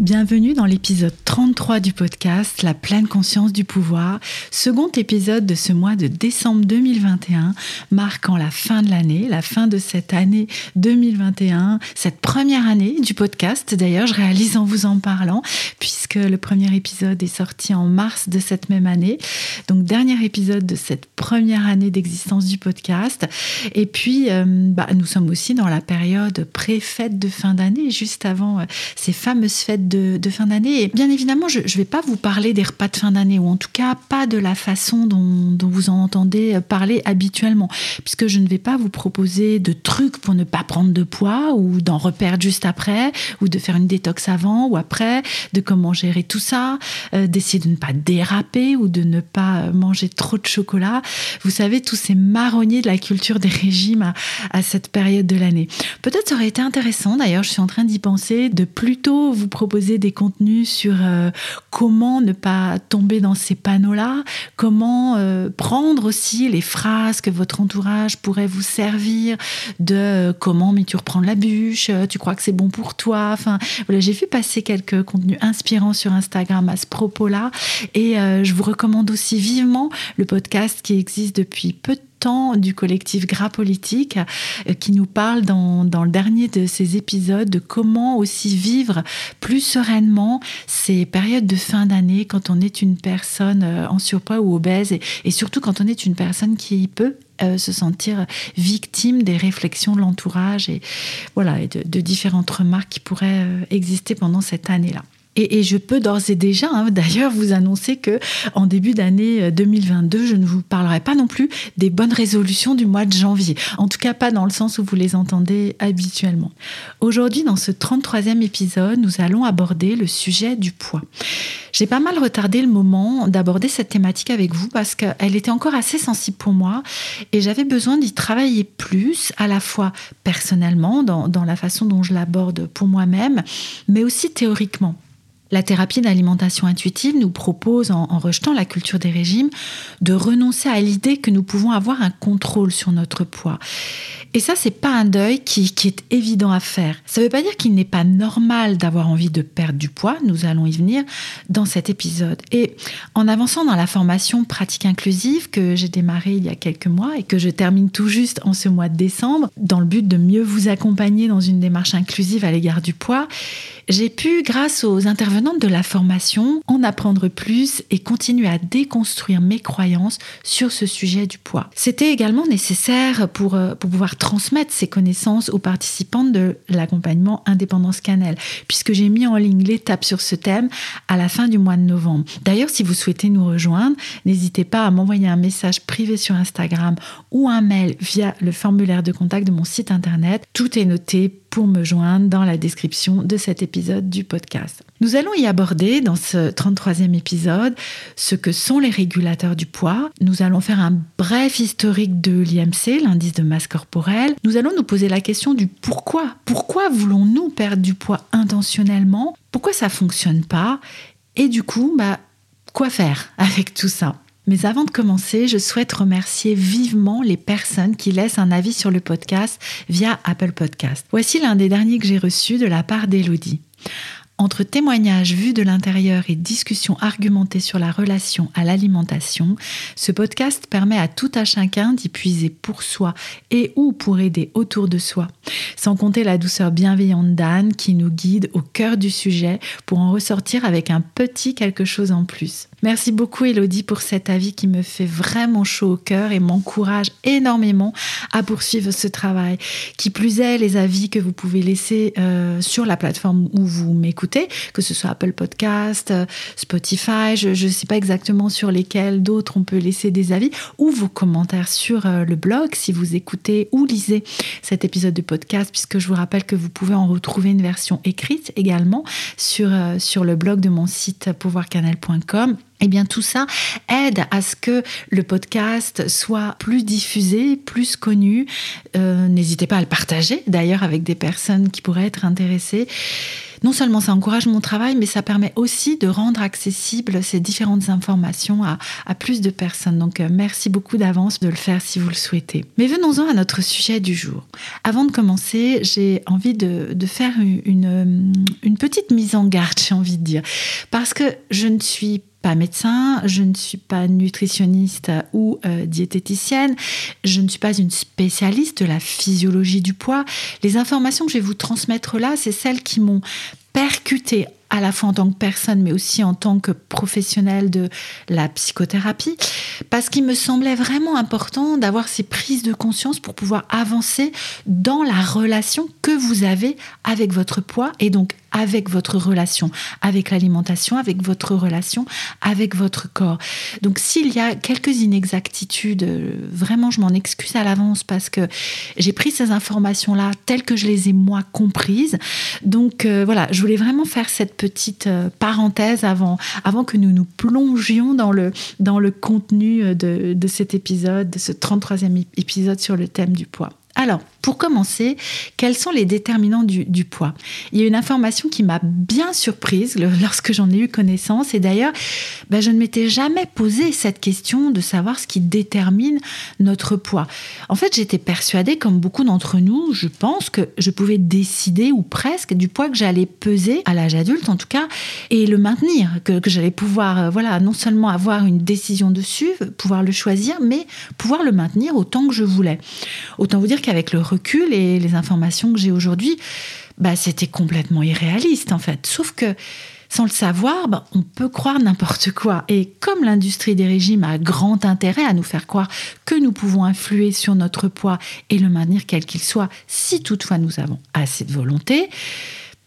Bienvenue dans l'épisode 33 du podcast La pleine conscience du pouvoir, second épisode de ce mois de décembre 2021, marquant la fin de l'année, la fin de cette année 2021, cette première année du podcast. D'ailleurs, je réalise en vous en parlant, puisque le premier épisode est sorti en mars de cette même année. Donc, dernier épisode de cette première année d'existence du podcast. Et puis, euh, bah, nous sommes aussi dans la période pré-fête de fin d'année, juste avant euh, ces fameuses fêtes de, fin d'année. Et bien évidemment, je ne vais pas vous parler des repas de fin d'année, ou en tout cas pas de la façon dont, vous en entendez parler habituellement, puisque je ne vais pas vous proposer de trucs pour ne pas prendre de poids, ou d'en reperdre juste après, ou de faire une détox avant ou après, de comment gérer tout ça, euh, d'essayer de ne pas déraper ou de ne pas manger trop de chocolat. Vous savez, tous ces marronniers de la culture des régimes à, à cette période de l'année. Peut-être ça aurait été intéressant, d'ailleurs, je suis en train d'y penser, de plutôt vous proposer des contenus sur euh, comment ne pas tomber dans ces panneaux-là, comment euh, prendre aussi les phrases que votre entourage pourrait vous servir de euh, comment mais tu reprends la bûche, tu crois que c'est bon pour toi. Enfin, voilà, j'ai vu passer quelques contenus inspirants sur Instagram à ce propos-là et je vous recommande aussi vivement le podcast qui existe depuis peu de du collectif Gras Politique euh, qui nous parle dans, dans, le dernier de ces épisodes de comment aussi vivre plus sereinement ces périodes de fin d'année quand on est une personne euh, en surpoids ou obèse et, surtout quand on est une personne qui peut euh, se sentir victime des réflexions de l'entourage et voilà de, différentes remarques qui pourraient exister pendant cette année-là. Et, je peux d'ores et déjà, hein, d'ailleurs, vous annoncer que en début d'année 2022, euh, je ne vous parlerai pas non plus des bonnes résolutions du mois de janvier. En tout cas, pas dans le sens où vous les entendez habituellement. Aujourd'hui, dans ce 33e épisode, nous allons aborder le sujet du poids. J'ai pas mal retardé le moment d'aborder cette thématique avec vous parce qu'elle était encore assez sensible pour moi et j'avais besoin d'y travailler plus, à la fois personnellement, dans, dans la façon dont je l'aborde pour moi-même, mais aussi théoriquement. La thérapie d'alimentation intuitive nous propose, en, rejetant la culture des régimes, de renoncer à l'idée que nous pouvons avoir un contrôle sur notre poids. Et ça, c'est pas un deuil qui, est évident à faire. Ça ne veut pas dire qu'il n'est pas normal d'avoir envie de perdre du poids. Nous allons y venir dans cet épisode. Et en avançant dans la formation pratique inclusive que j'ai démarrée il y a quelques mois et que je termine tout juste en ce mois de décembre, dans le but de mieux vous accompagner dans une démarche inclusive à l'égard du poids, j'ai pu, grâce aux de la formation, en apprendre plus et continuer à déconstruire mes croyances sur ce sujet du poids. C'était également nécessaire pour, euh, pour pouvoir transmettre ces connaissances aux participantes de l'accompagnement Indépendance Cannelle, puisque j'ai mis en ligne l'étape sur ce thème à la fin du mois de novembre. D'ailleurs, si vous souhaitez nous rejoindre, n'hésitez pas à m'envoyer un message privé sur Instagram ou un mail via le formulaire de contact de mon site internet. Tout est noté pour me joindre dans la description de cet épisode du podcast. Nous allons y aborder dans ce 33e épisode ce que sont les régulateurs du poids. Nous allons faire un bref historique de l'IMC, l'indice de masse corporelle. Nous allons nous poser la question du pourquoi. Pourquoi voulons-nous perdre du poids intentionnellement? Pourquoi ça fonctionne pas? Et du coup, bah, quoi faire avec tout ça? Mais avant de commencer, je souhaite remercier vivement les personnes qui laissent un avis sur le podcast via Apple Podcast. Voici l'un des derniers que j'ai reçu de la part d'Elodie. Entre témoignages vus de l'intérieur et discussions argumentées sur la relation à l'alimentation, ce podcast permet à tout à chacun d'y puiser pour soi et ou pour aider autour de soi. Sans compter la douceur bienveillante d'Anne qui nous guide au cœur du sujet pour en ressortir avec un petit quelque chose en plus. Merci beaucoup Elodie pour cet avis qui me fait vraiment chaud au cœur et m'encourage énormément à poursuivre ce travail. Qui plus est, les avis que vous pouvez laisser euh, sur la plateforme où vous m'écoutez, que ce soit Apple Podcast, euh, Spotify, je ne sais pas exactement sur lesquels d'autres on peut laisser des avis, ou vos commentaires sur euh, le blog si vous écoutez ou lisez cet épisode de podcast, puisque je vous rappelle que vous pouvez en retrouver une version écrite également sur, sur le blog de mon site pouvoircanal.com. Eh bien, tout ça aide à ce que le podcast soit plus diffusé, plus connu. Euh, n'hésitez pas à le partager, d'ailleurs, avec des personnes qui pourraient être intéressées. Non seulement ça encourage mon travail, mais ça permet aussi de rendre accessibles ces différentes informations à, plus de personnes. Donc, euh, merci beaucoup d'avance de le faire si vous le souhaitez. Mais venons-en à notre sujet du jour. Avant de commencer, j'ai envie de, faire une, une petite mise en garde, j'ai envie de dire. Parce que je ne suis pas médecin, je ne suis pas nutritionniste ou euh, diététicienne, je ne suis pas une spécialiste de la physiologie du poids. Les informations que je vais vous transmettre là, c'est celles qui m'ont percuté à la fois en tant que personne, mais aussi en tant que professionnel de la psychothérapie, parce qu'il me semblait vraiment important d'avoir ces prises de conscience pour pouvoir avancer dans la relation que vous avez avec votre poids et donc avec votre relation avec l'alimentation, avec votre relation avec votre corps. Donc s'il y a quelques inexactitudes, vraiment je m'en excuse à l'avance parce que j'ai pris ces informations-là telles que je les ai moi comprises. Donc euh, voilà, je voulais vraiment faire cette petite euh, parenthèse avant, avant que nous nous plongions dans le, dans le contenu euh, de, de cet épisode, de ce 33e épisode sur le thème du poids. Alors, pour commencer, quels sont les déterminants du, poids? Il y a une information qui m'a bien surprise lorsque j'en ai eu connaissance, et d'ailleurs, ben, je ne m'étais jamais posé cette question de savoir ce qui détermine notre poids. En fait, j'étais persuadée, comme beaucoup d'entre nous, je pense que je pouvais décider, ou presque, du poids que j'allais peser à l'âge adulte, en tout cas, et le maintenir, que, j'allais pouvoir, euh, voilà, non seulement avoir une décision dessus, pouvoir le choisir, mais pouvoir le maintenir autant que je voulais. Autant vous dire qu'avec le recul et les informations que j'ai aujourd'hui, bah, c'était complètement irréaliste en fait. Sauf que sans le savoir, bah, on peut croire n'importe quoi. Et comme l'industrie des régimes a grand intérêt à nous faire croire que nous pouvons influer sur notre poids et le maintenir quel qu'il soit, si toutefois nous avons assez de volonté,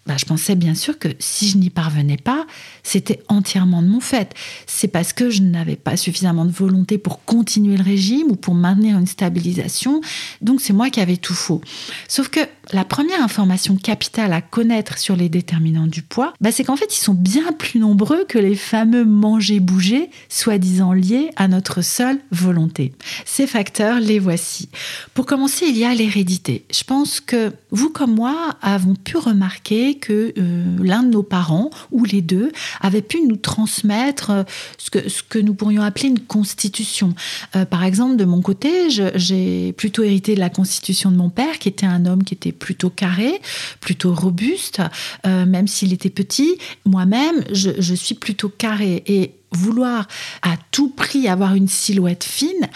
bah, je pensais bien sûr que si je n'y parvenais pas, c'était entièrement de mon fait. C'est parce que je n'avais pas suffisamment de volonté pour continuer le régime ou pour maintenir une stabilisation. Donc c'est moi qui avais tout faux. Sauf que la première information capitale à connaître sur les déterminants du poids, bah, c'est qu'en fait ils sont bien plus nombreux que les fameux manger-bouger, soi-disant liés à notre seule volonté. Ces facteurs, les voici. Pour commencer, il y a l'hérédité. Je pense que vous comme moi avons pu remarquer que euh, l'un de nos parents, ou les deux, avait pu nous transmettre euh, ce que, ce que nous pourrions appeler une constitution. Euh, par exemple, de mon côté, j'ai plutôt hérité de la constitution de mon père, qui était un homme qui était plutôt carré, plutôt robuste, même s'il était petit. Moi-même, je, je suis plutôt carré. Et vouloir à tout prix avoir une silhouette fine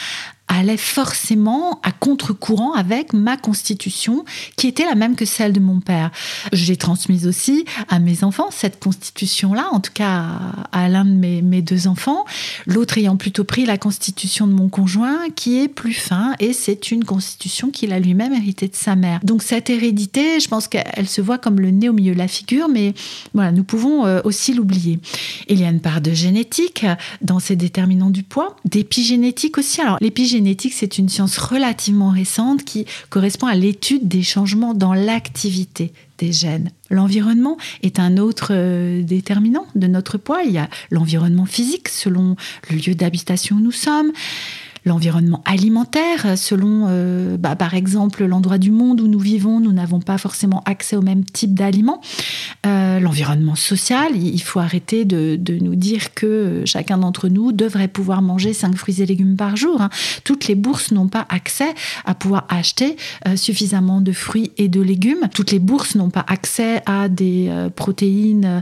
allait forcément à contre-courant avec ma constitution qui était la même que celle de mon père. J'ai transmise aussi à mes enfants cette constitution-là, en tout cas à, l'un de mes, mes, deux enfants, l'autre ayant plutôt pris la constitution de mon conjoint qui est plus fin et c'est une constitution qu'il a lui-même héritée de sa mère. Donc cette hérédité, je pense qu'elle se voit comme le nez au milieu de la figure, mais voilà, nous pouvons euh, aussi l'oublier. Il y a une part de génétique dans ces déterminants du poids, d'épigénétique aussi. Alors l'épigénétique génétique, c'est une science relativement récente qui correspond à l'étude des changements dans l'activité des gènes. L'environnement est un autre euh, déterminant de notre poids. Il y a l'environnement physique selon le lieu d'habitation où nous sommes, l'environnement alimentaire, selon euh, bah, par exemple l'endroit du monde où nous vivons, nous n'avons pas forcément accès au même type d'aliments. Euh, l'environnement social, il faut arrêter de, nous dire que chacun d'entre nous devrait pouvoir manger 5 fruits et légumes par jour. Hein. Toutes les bourses n'ont pas accès à pouvoir acheter euh, suffisamment de fruits et de légumes. Toutes les bourses n'ont pas accès à des protéines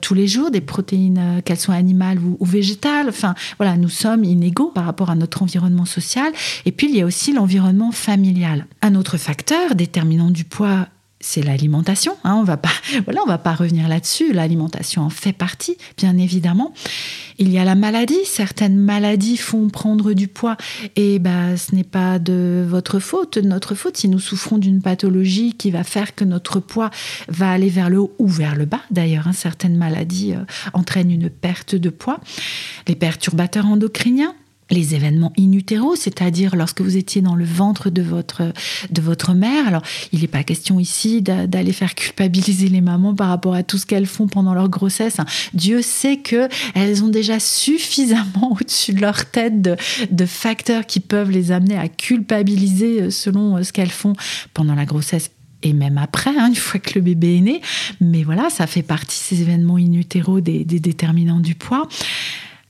tous les jours, des protéines qu'elles soient animales ou, ou végétales. Enfin, voilà, nous sommes inégaux par rapport à notre environnement social. Et puis, il y a aussi l'environnement familial. Un autre facteur déterminant du poids c'est l'alimentation. Hein, on va pas, voilà, on va pas revenir là-dessus. L'alimentation en fait partie, bien évidemment. Il y a la maladie. Certaines maladies font prendre du poids, et bah, ce n'est pas de votre faute, de notre faute, si nous souffrons d'une pathologie qui va faire que notre poids va aller vers le haut ou vers le bas. D'ailleurs, hein, certaines maladies euh, entraînent une perte de poids. Les perturbateurs endocriniens les événements in utero, c'est-à-dire lorsque vous étiez dans le ventre de votre, de votre mère. Alors, il n'est pas question ici d'aller faire culpabiliser les mamans par rapport à tout ce qu'elles font pendant leur grossesse. Hein. Dieu sait que elles ont déjà suffisamment au-dessus de leur tête de, facteurs qui peuvent les amener à culpabiliser euh, selon euh, ce qu'elles font pendant la grossesse et même après, hein, une fois que le bébé est né. Mais voilà, ça fait partie ces événements in utero des, des déterminants du poids.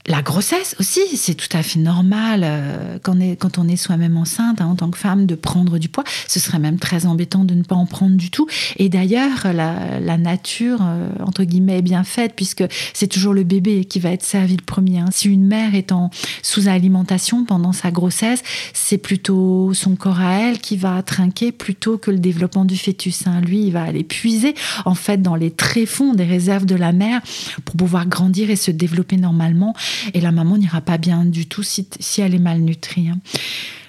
La grossesse aussi, c'est tout à fait normal euh, quand, on est, quand on est soi-même enceinte hein, en tant que femme de prendre du poids. Ce serait même très embêtant de ne pas en prendre du tout. Et d'ailleurs, la, nature, euh, entre guillemets, est bien faite puisque c'est toujours le bébé qui va être servi le premier. Hein. Si une mère est en sous-alimentation pendant sa grossesse, c'est plutôt son corps à elle qui va trinquer plutôt que le développement du fœtus. Hein. Lui, il va aller puiser en fait dans les tréfonds des réserves de la mère pour pouvoir grandir et se développer normalement et la maman n'ira pas bien du tout si, elle est malnutrie.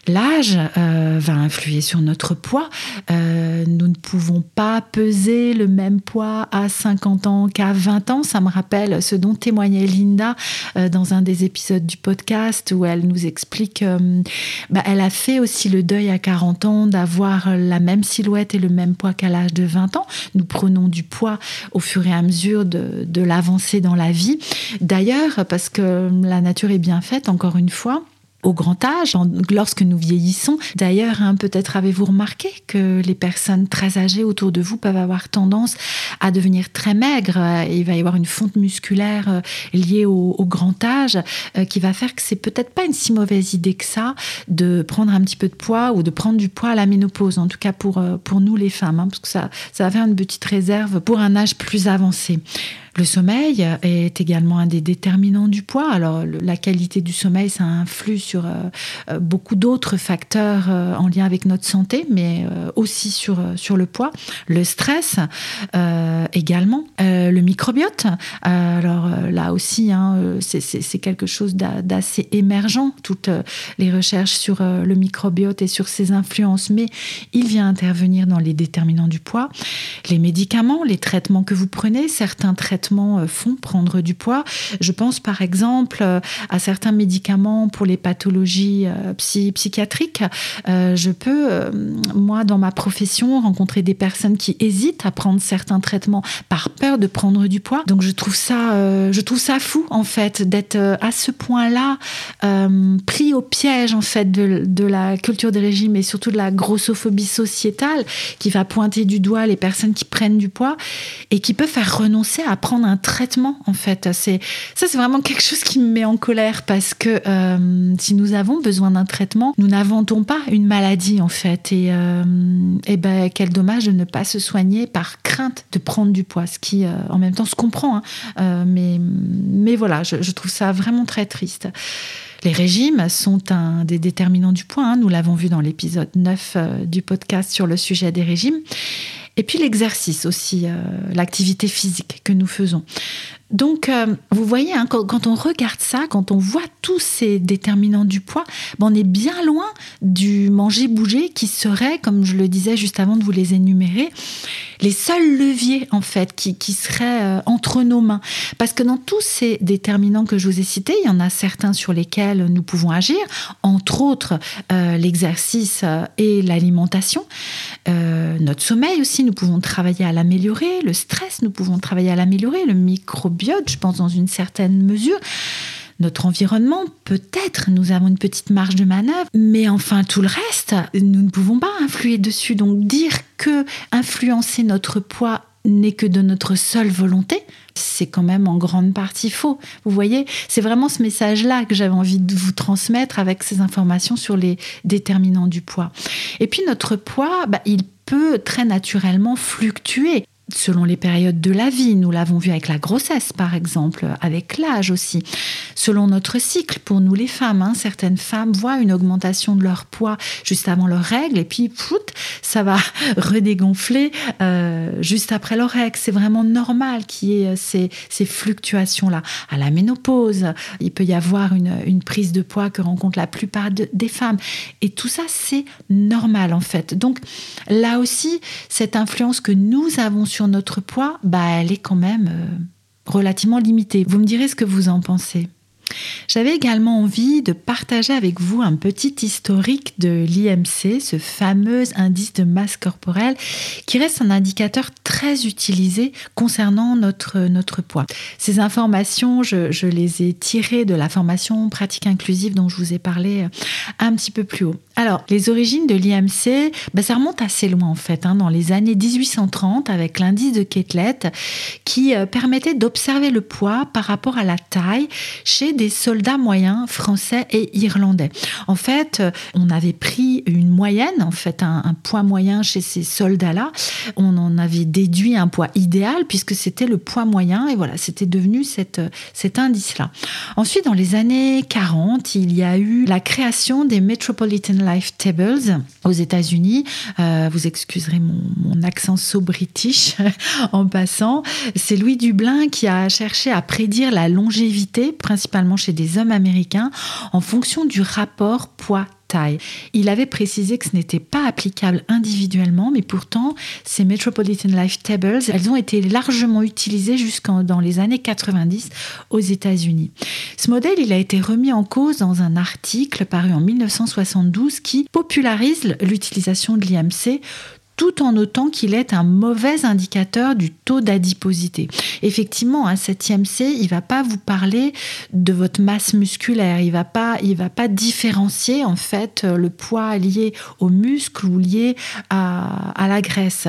L'âge euh, va influer sur notre poids. Euh, nous ne pouvons pas peser le même poids à 50 ans qu'à 20 ans. Ça me rappelle ce dont témoignait Linda euh, dans un des épisodes du podcast où elle nous explique bah, elle a fait aussi le deuil à 40 ans d'avoir la même silhouette et le même poids qu'à l'âge de 20 ans. Nous prenons du poids au fur et à mesure de l'avancée dans la vie. D'ailleurs, parce que la nature est bien faite, encore une fois, au grand âge, lorsque nous vieillissons. D'ailleurs, hein, peut-être avez-vous remarqué que les personnes très âgées autour de vous peuvent avoir tendance à devenir très maigres. il va y avoir une fonte musculaire euh, liée au, grand âge euh, qui va faire que c'est peut-être pas une si mauvaise idée que ça de prendre un petit peu de poids ou de prendre du poids à la ménopause, en tout cas pour, euh, pour nous les femmes, hein, parce que ça, ça va faire une petite réserve pour un âge plus avancé. Le sommeil est également un des déterminants du poids. Alors, la qualité du sommeil, ça influe sur euh, euh, beaucoup d'autres facteurs euh, en lien avec notre santé, mais aussi sur, le poids. Le stress également. le microbiote. alors, là aussi, hein, c'est quelque chose d'assez émergent, toutes les recherches sur le microbiote et sur ses influences, mais il vient intervenir dans les déterminants du poids. Les médicaments, les traitements que vous prenez, certains traitements euh, font prendre du poids. Je pense par exemple euh, à certains médicaments pour les pathologies euh, psychiatriques. Je peux, moi, dans ma profession, rencontrer des personnes qui hésitent à prendre certains traitements par peur de prendre du poids. Donc je trouve ça, je trouve ça fou en fait d'être à ce point-là pris au piège en fait de, de la culture des régimes et surtout de la grossophobie sociétale qui va pointer du doigt les personnes qui prennent du poids et qui peut faire renoncer à prendre un traitement en fait. C'est ça, c'est vraiment quelque chose qui me met en colère parce que euh, si nous avons besoin d'un traitement, nous n'inventons pas une maladie en fait. Et, euh, et ben quel dommage de ne pas se soigner par crainte de prendre du poids, ce qui euh, en même temps se comprend. Hein. mais mais voilà, je, trouve ça vraiment très triste. Les régimes sont un des déterminants du poids. Hein. Nous l'avons vu dans l'épisode 9 du podcast sur le sujet des régimes. Et puis l'exercice aussi, euh, l'activité physique que nous faisons. Donc, euh, vous voyez, hein, quand, on regarde ça, quand on voit tous ces déterminants du poids, ben, on est bien loin du manger-bouger qui serait, comme je le disais juste avant de vous les énumérer, les seuls leviers en fait qui, seraient euh, entre nos mains. Parce que dans tous ces déterminants que je vous ai cités, il y en a certains sur lesquels nous pouvons agir, entre autres euh, l'exercice et l'alimentation. notre sommeil aussi, nous pouvons travailler à l'améliorer, le stress, nous pouvons travailler à l'améliorer, le micro je pense, dans une certaine mesure. notre environnement, peut-être nous avons une petite marge de manœuvre, mais enfin tout le reste, nous ne pouvons pas influer dessus. Donc dire que influencer notre poids n'est que de notre seule volonté, c'est quand même en grande partie faux. Vous voyez, c'est vraiment ce message-là que j'avais envie de vous transmettre avec ces informations sur les déterminants du poids. Et puis notre poids, bah, il peut très naturellement fluctuer selon les périodes de la vie. Nous l'avons vu avec la grossesse, par exemple, avec l'âge aussi. Selon notre cycle, pour nous les femmes, hein, certaines femmes voient une augmentation de leur poids juste avant leur règle et puis ça va redégonfler euh, juste après leur règle. C'est vraiment normal qu'il y ait ces, ces fluctuations-là. À la ménopause, il peut y avoir une, une, prise de poids que rencontrent la plupart des femmes. Et tout ça, c'est normal en fait. Donc là aussi, cette influence que nous avons sur notre poids, bah, elle est quand même euh, relativement limitée. Vous me direz ce que vous en pensez. J'avais également envie de partager avec vous un petit historique de l'IMC, ce fameux indice de masse corporelle, qui reste un indicateur très utilisé concernant notre, notre poids. Ces informations, je, je les ai tirées de la formation pratique inclusive dont je vous ai parlé euh, un petit peu plus haut. Alors, les origines de l'IMC, ben, ça remonte assez loin en fait, hein, dans les années 1830 avec l'indice de Ketlet qui euh, permettait d'observer le poids par rapport à la taille chez des soldats moyens français et irlandais. En fait, euh, on avait pris une moyenne, en fait, un, poids moyen chez ces soldats-là. On en avait déduit un poids idéal puisque c'était le poids moyen et voilà, c'était devenu euh, cet indice-là. Ensuite, dans les années 40, il y a eu la création des Metropolitan Life Tables aux États-Unis. Euh, vous excuserez mon, accent so british en passant. C'est Louis Dublin qui a cherché à prédire la longévité, principalement chez des hommes américains, en fonction du rapport poids Il avait précisé que ce n'était pas applicable individuellement, mais pourtant, ces Metropolitan Life Tables, elles ont été largement utilisées jusqu'en dans les années 90 aux États-Unis. Ce modèle, il a été remis en cause dans un article paru en 1972 qui popularise l'utilisation de l'IMC tout en notant qu'il est un mauvais indicateur du taux d'adiposité. Effectivement, un 7 IMC, il va pas vous parler de votre masse musculaire, il va pas, il va pas différencier en fait le poids lié au muscle ou lié à la graisse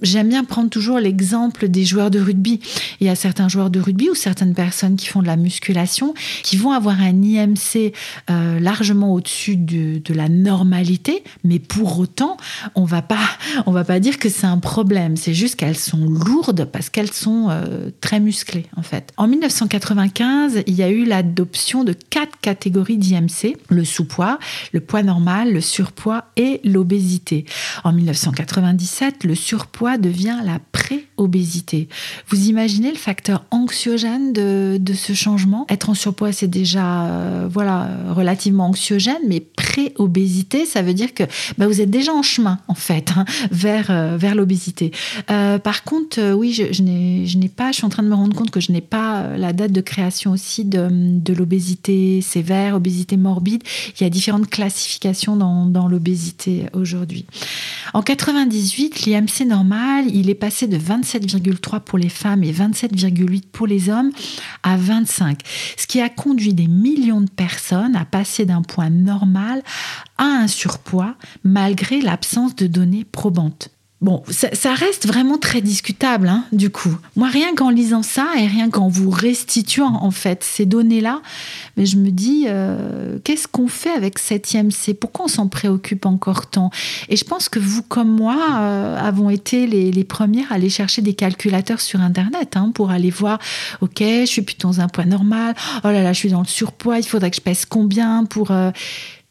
j'aime bien prendre toujours l'exemple des joueurs de rugby. Il y a certains joueurs de rugby ou certaines personnes qui font de la musculation qui vont avoir un IMC euh, largement au-dessus de, la normalité, mais pour autant, on va pas, on va pas dire que c'est un problème. C'est juste qu'elles sont lourdes parce qu'elles sont euh, très musclées en fait. En 1995, il y a eu l'adoption de quatre catégories d'IMC le sous-poids, le poids normal, le surpoids et l'obésité. En 1997, le surpoids devient la pré-obésité. Vous imaginez le facteur anxiogène de, ce changement? Être en surpoids, c'est déjà euh, voilà relativement anxiogène, mais pré-obésité, ça veut dire que bah, vous êtes déjà en chemin, en fait, hein, vers, euh, vers l'obésité. Euh, par contre, oui, je, je n'ai pas, je suis en train de me rendre compte que je n'ai pas la date de création aussi de, de l'obésité sévère, obésité morbide. Il y a différentes classifications dans, dans l'obésité aujourd'hui. En 98, l'IMC normal il est passé de 27,3 pour les femmes et 27,8 pour les hommes à 25, ce qui a conduit des millions de personnes à passer d'un point normal à un surpoids malgré l'absence de données probantes. Bon, ça, reste vraiment très discutable, hein, du coup. Moi, rien qu'en lisant ça et rien qu'en vous restituant, en fait, ces données-là, mais je me dis, euh, qu'est-ce qu'on fait avec cette IMC Pourquoi on s'en préoccupe encore tant? Et je pense que vous, comme moi, euh, avons été les, les, premières à aller chercher des calculateurs sur Internet hein, pour aller voir, OK, je suis plutôt dans un poids normal, oh là là, je suis dans le surpoids, il faudrait que je pèse combien pour... Euh,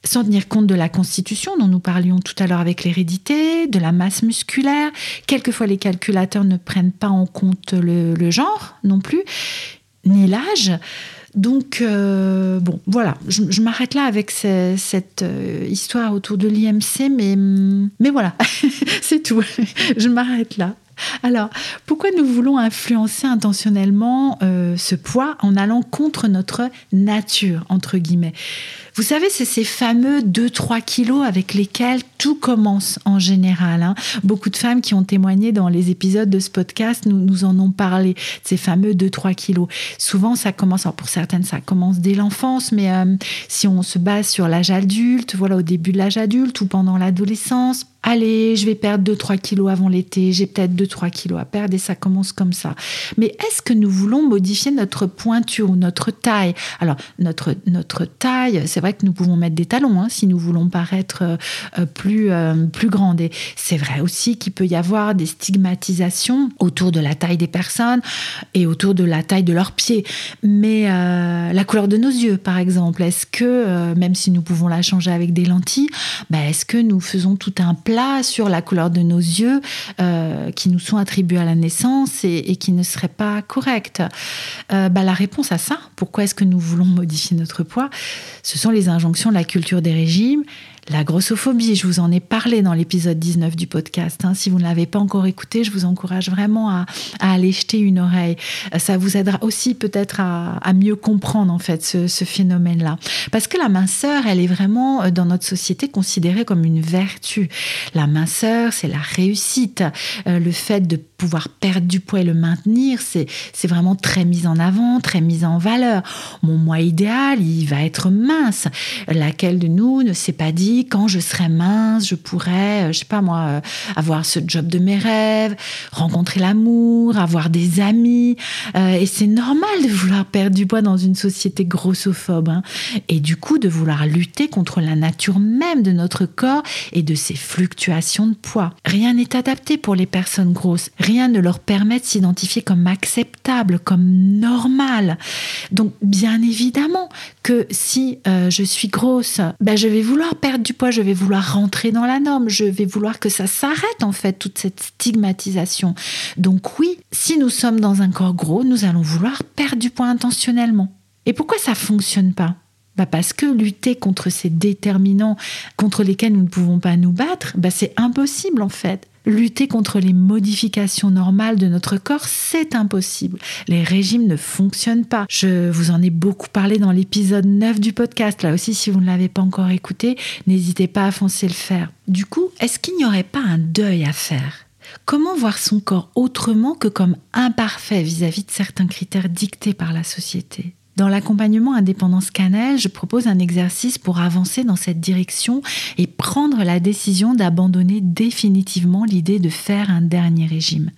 sans tenir compte de la constitution dont nous parlions tout à l'heure avec l'hérédité, de la masse musculaire. Quelquefois, les calculateurs ne prennent pas en compte le, genre non plus, ni l'âge. Donc, euh, bon, voilà, je, m'arrête là avec cette euh, histoire autour de l'IMC, mais, mais voilà, c'est tout. je m'arrête là. Alors, pourquoi nous voulons influencer intentionnellement euh, ce poids en allant contre notre nature, entre guillemets? Vous savez, c'est ces fameux 2-3 kilos avec lesquels tout commence en général. Hein. Beaucoup de femmes qui ont témoigné dans les épisodes de ce podcast nous, en ont parlé, ces fameux 2-3 kilos. Souvent, ça commence, alors pour certaines, ça commence dès l'enfance, mais euh, si on se base sur l'âge adulte, voilà, au début de l'âge adulte ou pendant l'adolescence, allez, je vais perdre 2-3 kilos avant l'été, j'ai peut-être 2-3 kilos à perdre et ça commence comme ça. Mais est-ce que nous voulons modifier notre pointure ou notre taille? Alors, notre, notre taille, c'est vrai que nous pouvons mettre des talons hein, si nous voulons paraître euh, plus, euh, plus grandes. Et c'est vrai aussi qu'il peut y avoir des stigmatisations autour de la taille des personnes et autour de la taille de leurs pieds. Mais euh, la couleur de nos yeux, par exemple, est-ce que, même si nous pouvons la changer avec des lentilles, bah, est-ce que nous faisons tout un plat sur la couleur de nos yeux qui nous sont attribués à la naissance et, qui ne seraient pas corrects bah, La réponse à ça, pourquoi est-ce que nous voulons modifier notre poids Ce sont les injonctions de la culture des régimes la grossophobie, je vous en ai parlé dans l'épisode 19 du podcast. Hein. Si vous ne l'avez pas encore écouté, je vous encourage vraiment à, aller jeter une oreille. Ça vous aidera aussi peut-être à, mieux comprendre en fait ce, phénomène-là. Parce que la minceur, elle est vraiment euh, dans notre société considérée comme une vertu. La minceur, c'est la réussite. Euh, le fait de pouvoir perdre du poids et le maintenir, c'est vraiment très mis en avant, très mis en valeur. Mon moi idéal, il va être mince. Laquelle de nous ne s'est pas dit quand je serai mince, je pourrais, euh, je sais pas moi, euh, avoir ce job de mes rêves, rencontrer l'amour, avoir des amis. Euh, et c'est normal de vouloir perdre du poids dans une société grossophobe. Hein. Et du coup, de vouloir lutter contre la nature même de notre corps et de ses fluctuations de poids. Rien n'est adapté pour les personnes grosses. Rien ne leur permet de s'identifier comme acceptable, comme normal. Donc, bien évidemment que si je suis grosse, ben, je vais vouloir perdre du poids, je vais vouloir rentrer dans la norme, je vais vouloir que ça s'arrête en fait, toute cette stigmatisation. Donc oui, si nous sommes dans un corps gros, nous allons vouloir perdre du poids intentionnellement. Et pourquoi ça fonctionne pas? Bah parce que lutter contre ces déterminants contre lesquels nous ne pouvons pas nous battre, bah c'est impossible en fait. Lutter contre les modifications normales de notre corps, c'est impossible. Les régimes ne fonctionnent pas. Je vous en ai beaucoup parlé dans l'épisode 9 du podcast. Là aussi, si vous ne l'avez pas encore écouté, n'hésitez pas à foncer le faire. Du coup, est-ce qu'il n'y aurait pas un deuil à faire? Comment voir son corps autrement que comme imparfait vis-à-vis -vis de certains critères dictés par la société? Dans l'accompagnement indépendance cannelle, je propose un exercice pour avancer dans cette direction et prendre la décision d'abandonner définitivement l'idée de faire un dernier régime.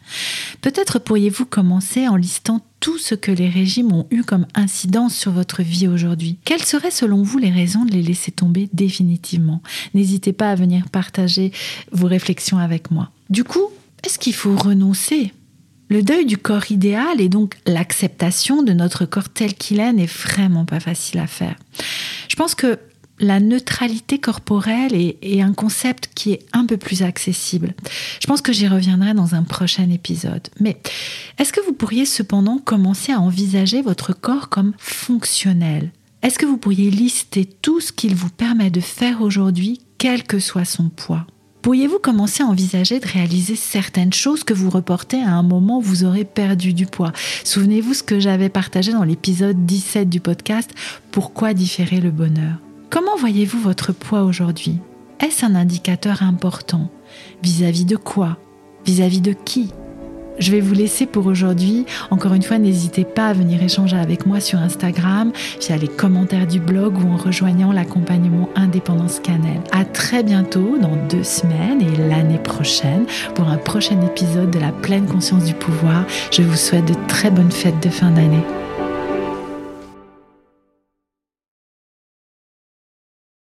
Peut-être pourriez-vous commencer en listant tout ce que les régimes ont eu comme incidence sur votre vie aujourd'hui. Quelles seraient selon vous les raisons de les laisser tomber définitivement? N'hésitez pas à venir partager vos réflexions avec moi. Du coup, est-ce qu'il faut renoncer le deuil du corps idéal et donc l'acceptation de notre corps tel qu'il est n'est vraiment pas facile à faire. Je pense que la neutralité corporelle est, un concept qui est un peu plus accessible. Je pense que j'y reviendrai dans un prochain épisode. Mais est-ce que vous pourriez cependant commencer à envisager votre corps comme fonctionnel? Est-ce que vous pourriez lister tout ce qu'il vous permet de faire aujourd'hui, quel que soit son poids? Pourriez-vous commencer à envisager de réaliser certaines choses que vous reportez à un moment où vous aurez perdu du poids? Souvenez-vous ce que j'avais partagé dans l'épisode 17 du podcast Pourquoi différer le bonheur? Comment voyez-vous votre poids aujourd'hui? Est-ce un indicateur important? Vis-à-vis de quoi? Vis-à-vis de qui? Je vais vous laisser pour aujourd'hui. Encore une fois, n'hésitez pas à venir échanger avec moi sur Instagram, via les commentaires du blog ou en rejoignant l'accompagnement Indépendance Cannelle. À très bientôt, dans deux semaines et l'année prochaine, pour un prochain épisode de la pleine conscience du pouvoir. Je vous souhaite de très bonnes fêtes de fin d'année.